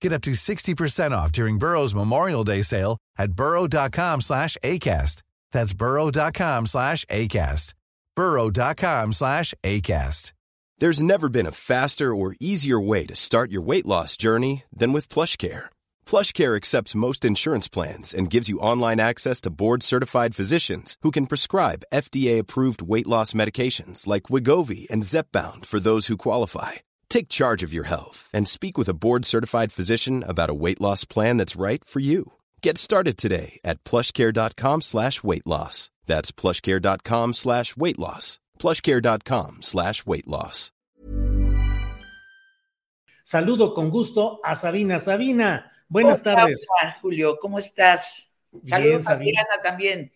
Get up to 60% off during Burrow's Memorial Day sale at burrow.com slash ACAST. That's burrow.com slash ACAST. burrow.com slash ACAST. There's never been a faster or easier way to start your weight loss journey than with PlushCare. PlushCare accepts most insurance plans and gives you online access to board-certified physicians who can prescribe FDA-approved weight loss medications like Wigovi and Zepbound for those who qualify. Take charge of your health and speak with a board-certified physician about a weight loss plan that's right for you. Get started today at plushcare.com slash weight loss. That's plushcare.com slash weight loss. plushcare.com slash weight loss. Saludo con gusto a Sabina. Sabina, buenas Hola, tardes. hola, Julio, ¿cómo estás? Bien, Saludos a Sabina. Diana también.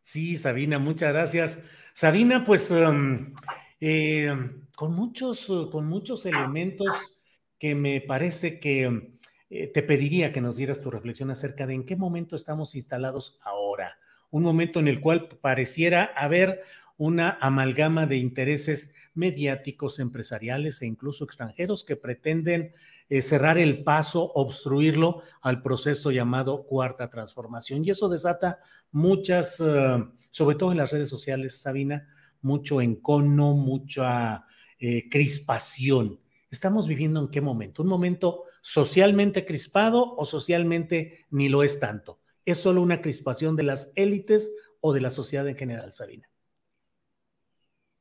Sí, Sabina, muchas gracias. Sabina, pues um, eh, con, muchos, con muchos elementos que me parece que eh, te pediría que nos dieras tu reflexión acerca de en qué momento estamos instalados ahora. Un momento en el cual pareciera haber una amalgama de intereses mediáticos, empresariales e incluso extranjeros que pretenden eh, cerrar el paso, obstruirlo al proceso llamado cuarta transformación. Y eso desata muchas, eh, sobre todo en las redes sociales, Sabina, mucho encono, mucha eh, crispación. ¿Estamos viviendo en qué momento? ¿Un momento socialmente crispado o socialmente ni lo es tanto? ¿Es solo una crispación de las élites o de la sociedad en general, Sabina?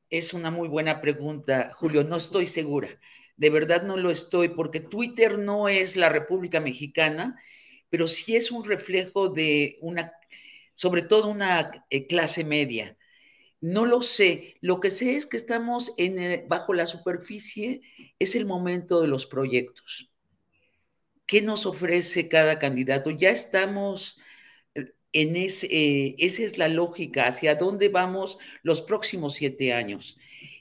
Es una muy buena pregunta, Julio. No estoy segura. De verdad no lo estoy, porque Twitter no es la República Mexicana, pero sí es un reflejo de una, sobre todo una eh, clase media. No lo sé. Lo que sé es que estamos en el- bajo la superficie, es el momento de los proyectos. ¿Qué nos ofrece cada candidato? Ya estamos eh, en ese, eh, esa es la lógica, hacia dónde vamos los próximos siete años.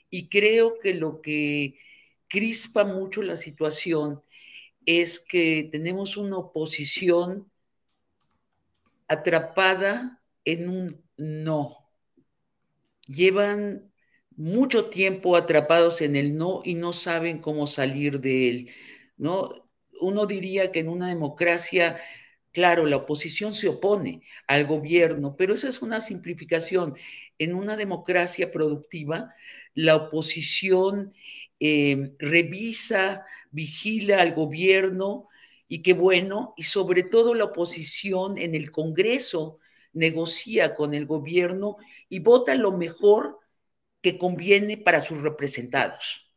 Y creo que lo que crispa mucho la situación es que tenemos una oposición atrapada en un no. Llevan mucho tiempo atrapados en el no y no saben cómo salir de él, ¿no? Uno diría que en una democracia, claro, la oposición se opone al gobierno, pero esa es una simplificación. En una democracia productiva, la oposición eh, revisa, vigila al gobierno y qué bueno, y sobre todo la oposición en el Congreso negocia con el gobierno y vota lo mejor que conviene para sus representados,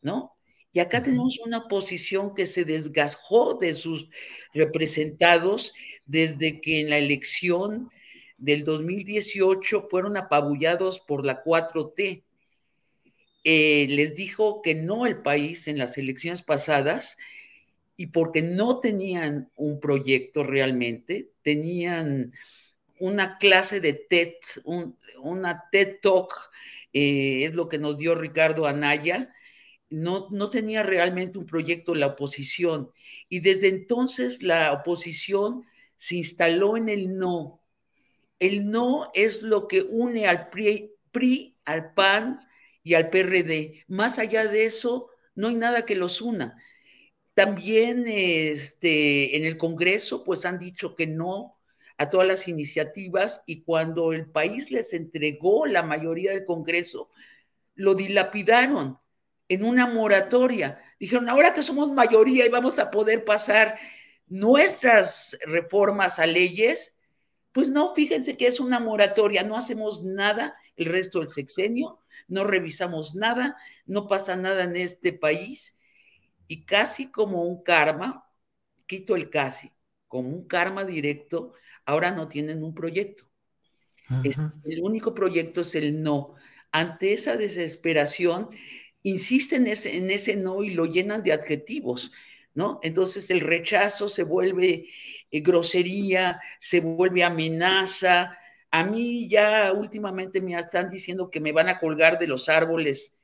¿no? Y acá tenemos una oposición que se desgajó de sus representados desde que en la elección del 2018 fueron apabullados por la 4T. Eh, les dijo que no el país en las elecciones pasadas y porque no tenían un proyecto realmente, tenían una clase de TED, un, una TED Talk, eh, es lo que nos dio Ricardo Anaya, no, no tenía realmente un proyecto la oposición. Y desde entonces la oposición se instaló en el no. El no es lo que une al PRI, PRI, al PAN y al PRD. Más allá de eso, no hay nada que los una. También este, en el Congreso, pues han dicho que no a todas las iniciativas y cuando el país les entregó la mayoría del Congreso, lo dilapidaron en una moratoria. Dijeron, ahora que somos mayoría y vamos a poder pasar nuestras reformas a leyes, pues no, fíjense que es una moratoria, no hacemos nada el resto del sexenio, no revisamos nada, no pasa nada en este país y casi como un karma, quito el casi, como un karma directo, ahora no tienen un proyecto. Es, el único proyecto es el no. Ante esa desesperación, insisten en ese, en ese no y lo llenan de adjetivos. ¿no? Entonces el rechazo se vuelve eh, grosería, se vuelve amenaza. A mí ya últimamente me están diciendo que me van a colgar de los árboles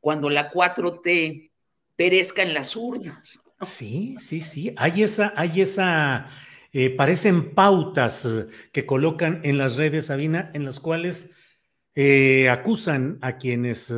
cuando la 4T perezca en las urnas. Sí, sí, sí. Hay esa, hay esa, eh, parecen pautas eh, que colocan en las redes, Sabina, en las cuales acusan a quienes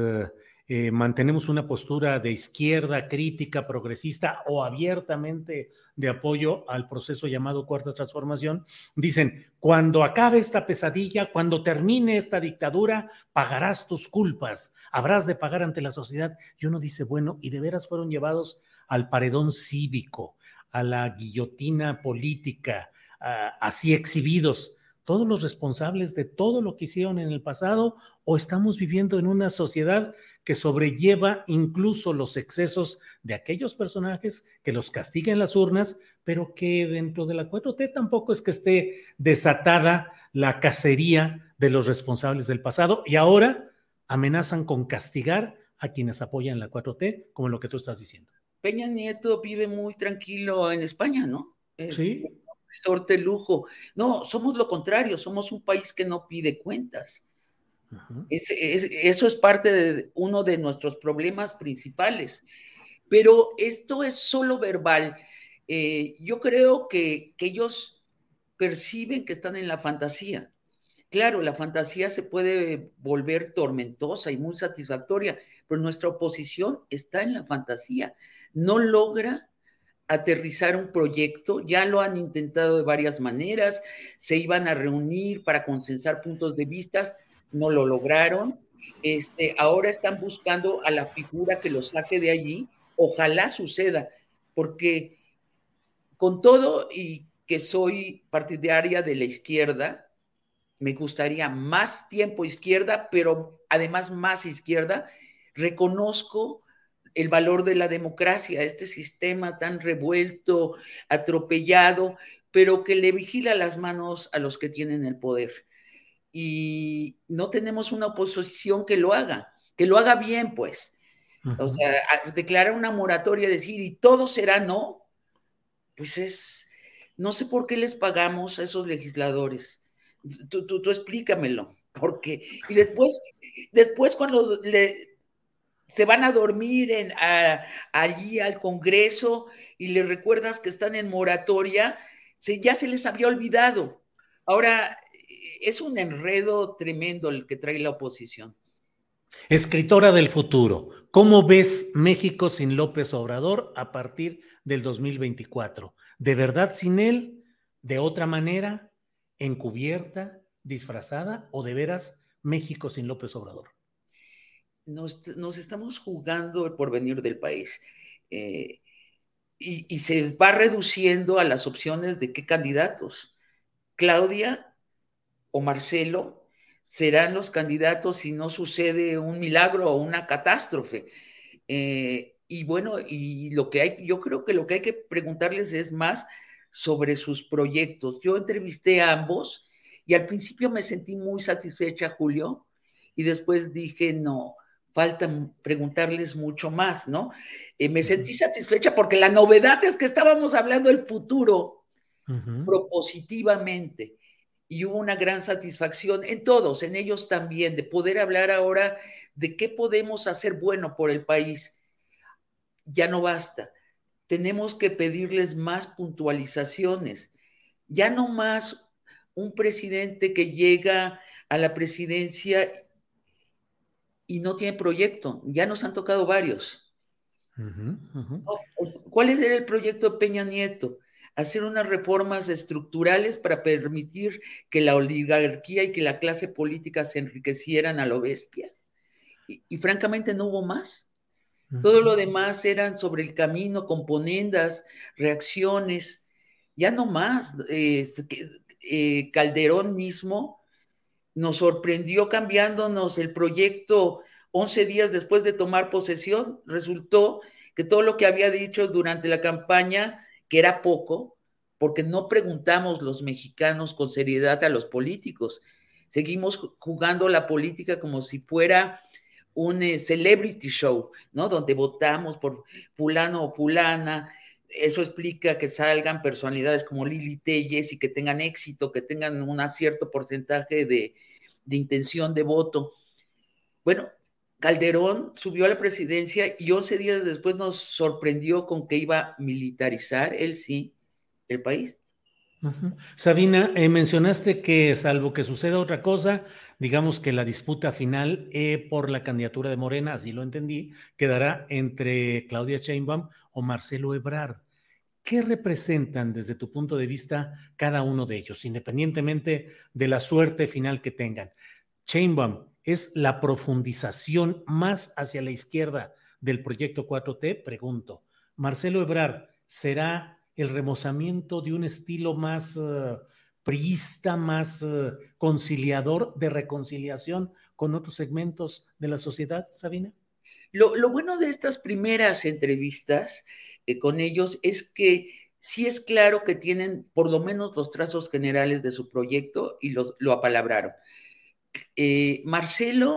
eh, mantenemos una postura de izquierda, crítica, progresista o abiertamente de apoyo al proceso llamado Cuarta Transformación, dicen, cuando acabe esta pesadilla, cuando termine esta dictadura, pagarás tus culpas, habrás de pagar ante la sociedad. Y uno dice, bueno, y de veras fueron llevados al paredón cívico, a la guillotina política, así exhibidos todos los responsables de todo lo que hicieron en el pasado o estamos viviendo en una sociedad que sobrelleva incluso los excesos de aquellos personajes que los castigan en las urnas, pero que dentro de la 4T tampoco es que esté desatada la cacería de los responsables del pasado y ahora amenazan con castigar a quienes apoyan la 4T, como lo que tú estás diciendo. Peña Nieto vive muy tranquilo en España, ¿no? Sí sorte lujo. No, somos lo contrario, somos un país que no pide cuentas. eso es parte de uno de nuestros problemas principales. Pero esto es solo verbal. Eh, yo creo que, que ellos perciben que están en la fantasía. Claro, la fantasía se puede volver tormentosa y muy satisfactoria, pero nuestra oposición está en la fantasía. No logra aterrizar un proyecto, ya lo han intentado de varias maneras, se iban a reunir para consensar puntos de vista, no lo lograron. Este, ahora están buscando a la figura que lo saque de allí. Ojalá suceda, porque con todo y que soy partidaria de la izquierda, me gustaría más tiempo izquierda, pero además más izquierda, reconozco el valor de la democracia, este sistema tan revuelto, atropellado, pero que le vigila las manos a los que tienen el poder. Y no tenemos una oposición que lo haga, que lo haga bien, pues. O sea, declarar una moratoria, decir, y todo será no, pues es, no sé por qué les pagamos a esos legisladores. Tú, tú, tú explícamelo, porque, y después, después cuando le, se van a dormir allí al Congreso y les recuerdas que están en moratoria, ya se les había olvidado. Ahora, es un enredo tremendo el que trae la oposición. Escritora del futuro, ¿cómo ves México sin López Obrador a partir del 2024? ¿De verdad sin él? ¿De otra manera? ¿Encubierta? ¿Disfrazada? ¿O de veras México sin López Obrador? nos, estamos jugando el porvenir del país. Eh, y, se va reduciendo a las opciones de qué candidatos. Claudia o Marcelo serán los candidatos si no sucede un milagro o una catástrofe. Eh, y bueno, y lo que hay, yo creo que lo que hay que preguntarles es más sobre sus proyectos. Yo entrevisté a ambos y al principio me sentí muy satisfecha, Julio, y después dije, no, falta preguntarles mucho más, ¿no? Eh, me sentí satisfecha porque la novedad es que estábamos hablando del futuro propositivamente y hubo una gran satisfacción en todos, en ellos también, de poder hablar ahora de qué podemos hacer bueno por el país. Ya no basta. Tenemos que pedirles más puntualizaciones. Ya no más un presidente que llega a la presidencia y no tiene proyecto. Ya nos han tocado varios. ¿Cuál es el proyecto de Peña Nieto? Hacer unas reformas estructurales para permitir que la oligarquía y que la clase política se enriquecieran a lo bestia. Y, francamente no hubo más. Todo lo demás eran sobre el camino, componendas, reacciones, ya no más. Eh, eh, Calderón mismo nos sorprendió cambiándonos el proyecto 11 días después de tomar posesión. Resultó que todo lo que había dicho durante la campaña, que era poco, porque no preguntamos los mexicanos con seriedad a los políticos. Seguimos jugando la política como si fuera un eh, celebrity show, ¿no? Donde votamos por fulano o fulana, eso explica que salgan personalidades como Lili Telles y que tengan éxito, que tengan un cierto porcentaje de, de intención de voto. Bueno, Calderón subió a la presidencia y 11 días después nos sorprendió con que iba a militarizar, él sí, el país. Sabina, eh, mencionaste que salvo que suceda otra cosa, digamos que la disputa final eh, por la candidatura de Morena, así lo entendí, quedará entre Claudia Sheinbaum o Marcelo Ebrard. ¿Qué representan desde tu punto de vista cada uno de ellos, independientemente de la suerte final que tengan? Sheinbaum es la profundización más hacia la izquierda del proyecto 4T, pregunto. Marcelo Ebrard será el remozamiento de un estilo más uh, priista, más uh, conciliador, de reconciliación con otros segmentos de la sociedad, Sabina? Lo, lo bueno de estas primeras entrevistas eh, con ellos es que sí es claro que tienen por lo menos los trazos generales de su proyecto y lo, lo apalabraron. Eh, Marcelo.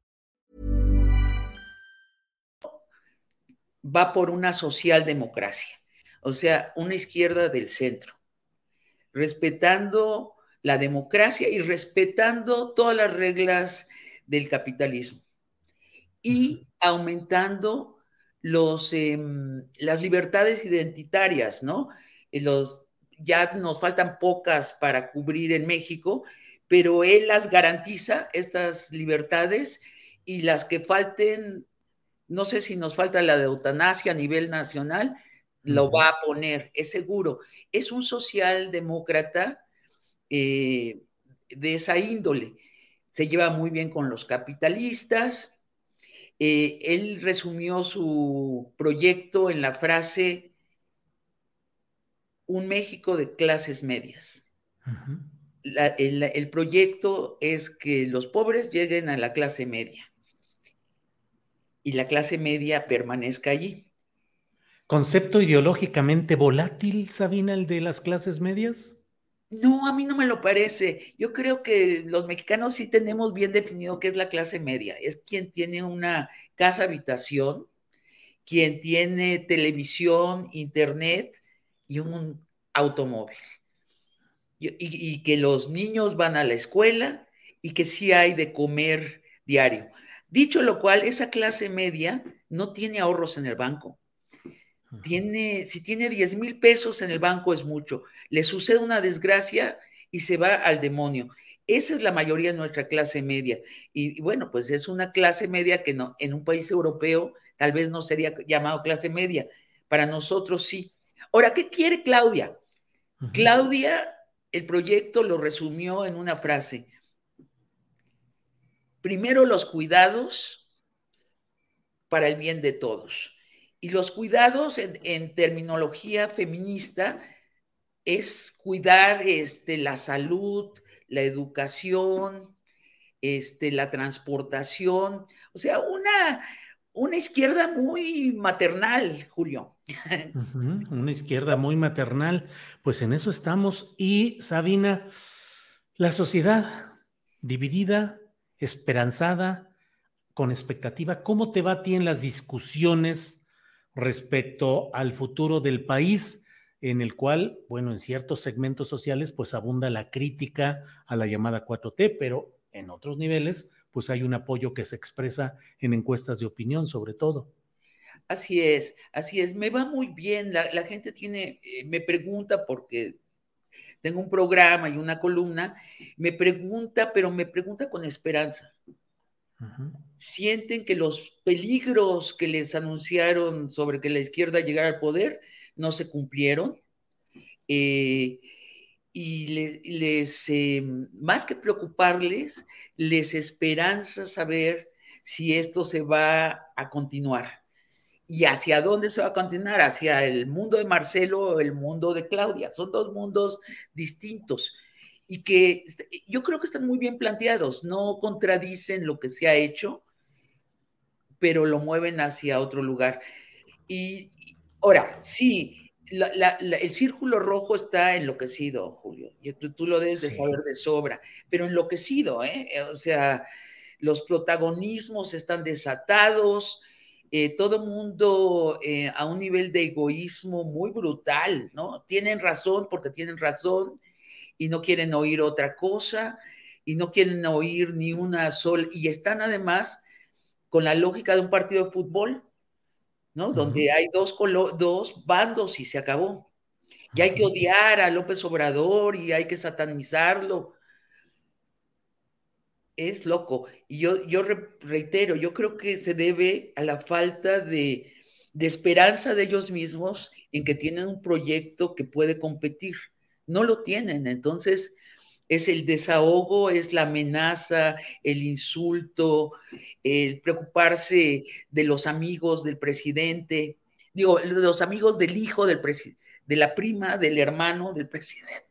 Va por una socialdemocracia, o sea, una izquierda del centro, respetando la democracia y respetando todas las reglas del capitalismo y aumentando los, eh, las libertades identitarias, ¿no? Los, ya nos faltan pocas para cubrir en México, pero él las garantiza, estas libertades, y las que falten no sé si nos falta la de eutanasia a nivel nacional, lo va a poner, es seguro. Es un socialdemócrata eh, de esa índole. Se lleva muy bien con los capitalistas. Eh, él resumió su proyecto en la frase, un México de clases medias. el proyecto es que los pobres lleguen a la clase media y la clase media permanezca allí. ¿Concepto ideológicamente volátil, Sabina, el de las clases medias? No, a mí no me lo parece. Yo creo que los mexicanos sí tenemos bien definido qué es la clase media. Es quien tiene una casa habitación, quien tiene televisión, internet y un automóvil. Y, y, que los niños van a la escuela y que sí hay de comer diario. Dicho lo cual, esa clase media no tiene ahorros en el banco. Tiene, si tiene 10 mil pesos en el banco es mucho. Le sucede una desgracia y se va al demonio. Esa es la mayoría de nuestra clase media. Y, bueno, pues es una clase media que no, en un país europeo tal vez no sería llamado clase media. Para nosotros sí. Ahora, ¿qué quiere Claudia? Claudia, el proyecto lo resumió en una frase primero los cuidados para el bien de todos. Y los cuidados en, terminología feminista es cuidar este, la salud, la educación, este, la transportación, o sea, una, una izquierda muy maternal, Julio. una izquierda muy maternal, pues en eso estamos. Y Sabina, la sociedad dividida, esperanzada, con expectativa. ¿Cómo te va a ti en las discusiones respecto al futuro del país, en el cual, bueno, en ciertos segmentos sociales, pues abunda la crítica a la llamada 4T, pero en otros niveles, pues hay un apoyo que se expresa en encuestas de opinión, sobre todo. Así es, así es. Me va muy bien. La, gente tiene, eh, me pregunta porque tengo un programa y una columna, me pregunta, pero me pregunta con esperanza. Sienten que los peligros que les anunciaron sobre que la izquierda llegara al poder no se cumplieron. Eh, y les, em, más que preocuparles, les esperanza saber si esto se va a continuar y hacia dónde se va a continuar, hacia el mundo de Marcelo o el mundo de Claudia. Son dos mundos distintos y que este, yo creo que están muy bien planteados, no contradicen lo que se ha hecho, pero lo mueven hacia otro lugar. Y ahora, sí, el círculo rojo está enloquecido, Julio, y tú, lo debes de saber de sobra, pero enloquecido, ¿eh? O sea, los protagonismos están desatados, eh, todo mundo eh, a un nivel de egoísmo muy brutal, ¿no? Tienen razón porque tienen razón y no quieren oír otra cosa y no quieren oír ni una sola, y están además con la lógica de un partido de fútbol, ¿no? Donde hay dos, dos bandos y se acabó. Y hay que odiar a López Obrador y hay que satanizarlo es loco. Y yo, yo reitero, yo creo que se debe a la falta de, esperanza de ellos mismos en que tienen un proyecto que puede competir. No lo tienen, entonces es el desahogo, es la amenaza, el insulto, el preocuparse de los amigos del presidente, digo, de los amigos del hijo del presidente, de la prima, del hermano del presidente.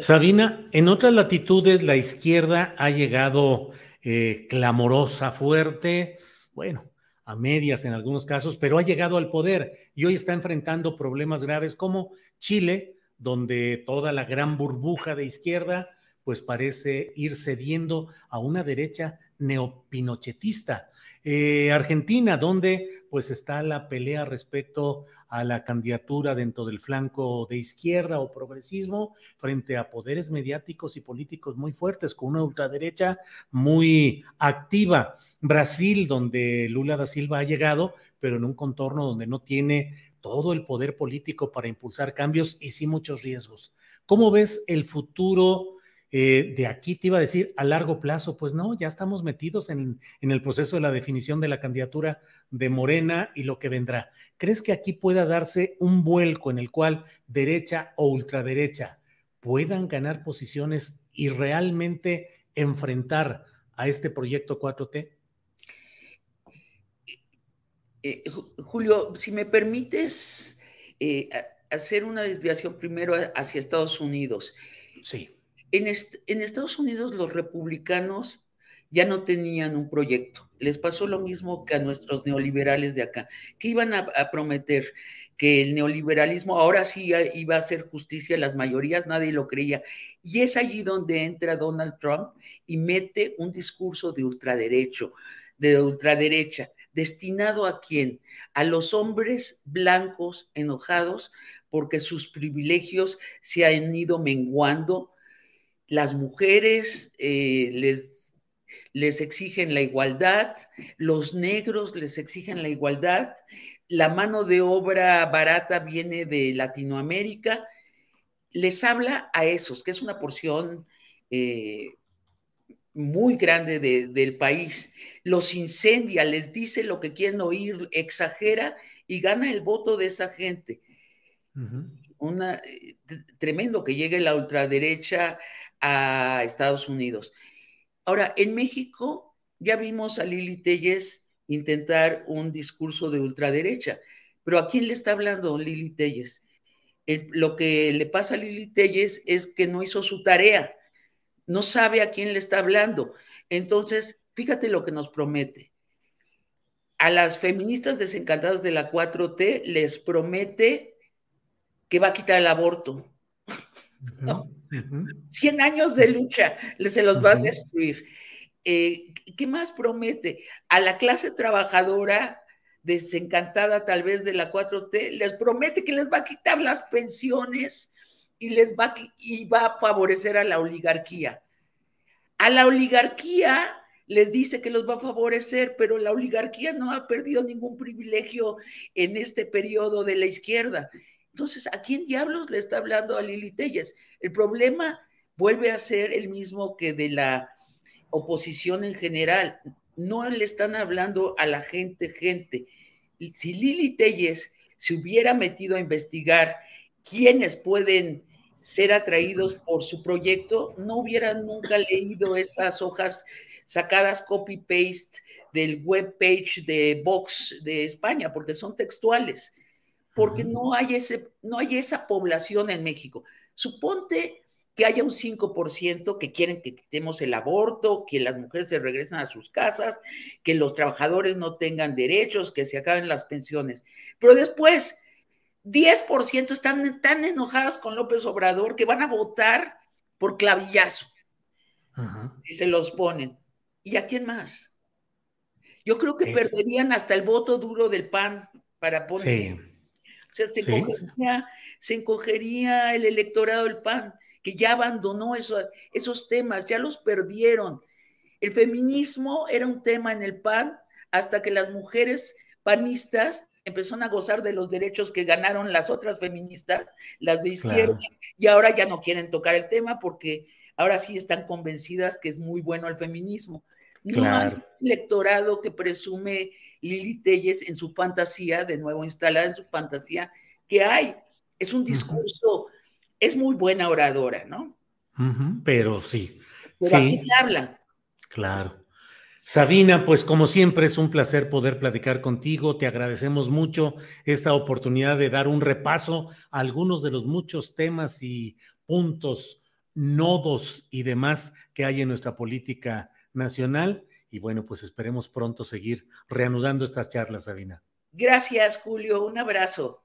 Sabina, en otras latitudes la izquierda ha llegado eh, clamorosa, fuerte, bueno, a medias en algunos casos, pero ha llegado al poder y hoy está enfrentando problemas graves como Chile, donde toda la gran burbuja de izquierda pues parece ir cediendo a una derecha neopinochetista. Eh, Argentina, donde pues está la pelea respecto a la candidatura dentro del flanco de izquierda o progresismo frente a poderes mediáticos y políticos muy fuertes, con una ultraderecha muy activa. Brasil, donde Lula da Silva ha llegado, pero en un contorno donde no tiene todo el poder político para impulsar cambios y sí muchos riesgos. ¿Cómo ves el futuro? Eh, de aquí te iba a decir a largo plazo, pues no, ya estamos metidos en, el proceso de la definición de la candidatura de Morena y lo que vendrá. ¿Crees que aquí pueda darse un vuelco en el cual derecha o ultraderecha puedan ganar posiciones y realmente enfrentar a este proyecto 4T? Eh, Julio, si me permites eh, hacer una desviación primero hacia Estados Unidos. Sí. En, Estados Unidos los republicanos ya no tenían un proyecto. Les pasó lo mismo que a nuestros neoliberales de acá, que iban a, prometer que el neoliberalismo ahora sí iba a hacer justicia a las mayorías, nadie lo creía. Y es allí donde entra Donald Trump y mete un discurso de ultraderecho, de ultraderecha, destinado a quién? A los hombres blancos enojados porque sus privilegios se han ido menguando las mujeres eh, les, les exigen la igualdad, los negros les exigen la igualdad, la mano de obra barata viene de Latinoamérica, les habla a esos, que es una porción eh, muy grande del país, los incendia, les dice lo que quieren oír, exagera y gana el voto de esa gente. Una, eh, tremendo que llegue la ultraderecha a Estados Unidos. Ahora, en México ya vimos a Lili Telles intentar un discurso de ultraderecha, pero ¿a quién le está hablando Lili Telles? lo que le pasa a Lili Telles es que no hizo su tarea, no sabe a quién le está hablando. Entonces, fíjate lo que nos promete. A las feministas desencantadas de la 4T les promete que va a quitar el aborto. ¿No? 100 años de lucha se los va a destruir. Eh, ¿Qué más promete? A la clase trabajadora desencantada tal vez de la 4T, les promete que les va a quitar las pensiones y les va, y va a favorecer a la oligarquía. A la oligarquía les dice que los va a favorecer, pero la oligarquía no ha perdido ningún privilegio en este periodo de la izquierda. Entonces, ¿a quién diablos le está hablando a Lili Telles? El problema vuelve a ser el mismo que de la oposición en general. No le están hablando a la gente, gente. Si Lili Telles se hubiera metido a investigar quiénes pueden ser atraídos por su proyecto, no hubieran nunca leído esas hojas sacadas copy-paste del web page de Vox de España, porque son textuales, porque no hay, ese, no hay esa población en México. Suponte que haya un 5% que quieren que quitemos el aborto, que las mujeres se regresen a sus casas, que los trabajadores no tengan derechos, que se acaben las pensiones. Pero después, 10% están tan enojadas con López Obrador que van a votar por clavillazo. Y se los ponen. ¿Y a quién más? Yo creo que perderían hasta el voto duro del PAN para poner. O sea, se, encogería, se, encogería, el electorado del PAN, que ya abandonó esos temas, ya los perdieron. El feminismo era un tema en el PAN hasta que las mujeres panistas empezaron a gozar de los derechos que ganaron las otras feministas, las de izquierda, y ahora ya no quieren tocar el tema porque ahora sí están convencidas que es muy bueno el feminismo. No hay electorado que presume Lili Telles en su fantasía, de nuevo instalada en su fantasía, que hay. Es un discurso, es muy buena oradora, ¿no? pero sí. Pero sí. habla. Claro. Sabina, pues como siempre es un placer poder platicar contigo. Te agradecemos mucho esta oportunidad de dar un repaso a algunos de los muchos temas y puntos, nodos y demás que hay en nuestra política nacional. Y bueno, pues esperemos pronto seguir reanudando estas charlas, Sabina. Gracias, Julio. Un abrazo.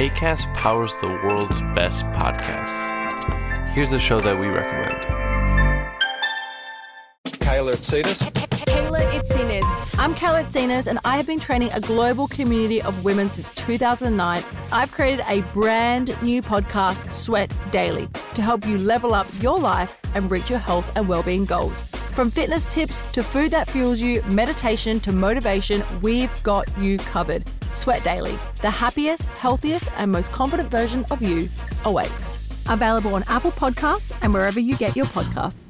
ACAST powers the world's best podcasts. Here's a show that we recommend. Kayla Itsinas. Kayla Itsinas. I'm Kayla Itsinas, and I have been training a global community of women since 2009. I've created a brand new podcast, Sweat Daily, to help you level up your life and reach your health and well-being goals. From fitness tips to food that fuels you, meditation to motivation, we've got you covered. Sweat Daily, the happiest, healthiest, and most confident version of you awaits. Available on Apple Podcasts and wherever you get your podcasts.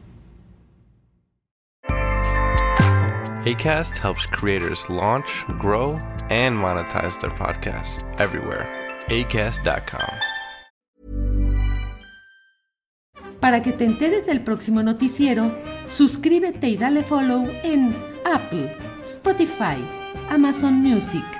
ACAST helps creators launch, grow, and monetize their podcasts everywhere. ACAST.com. Para que te enteres del próximo noticiero, suscríbete y dale follow en Apple, Spotify, Amazon Music.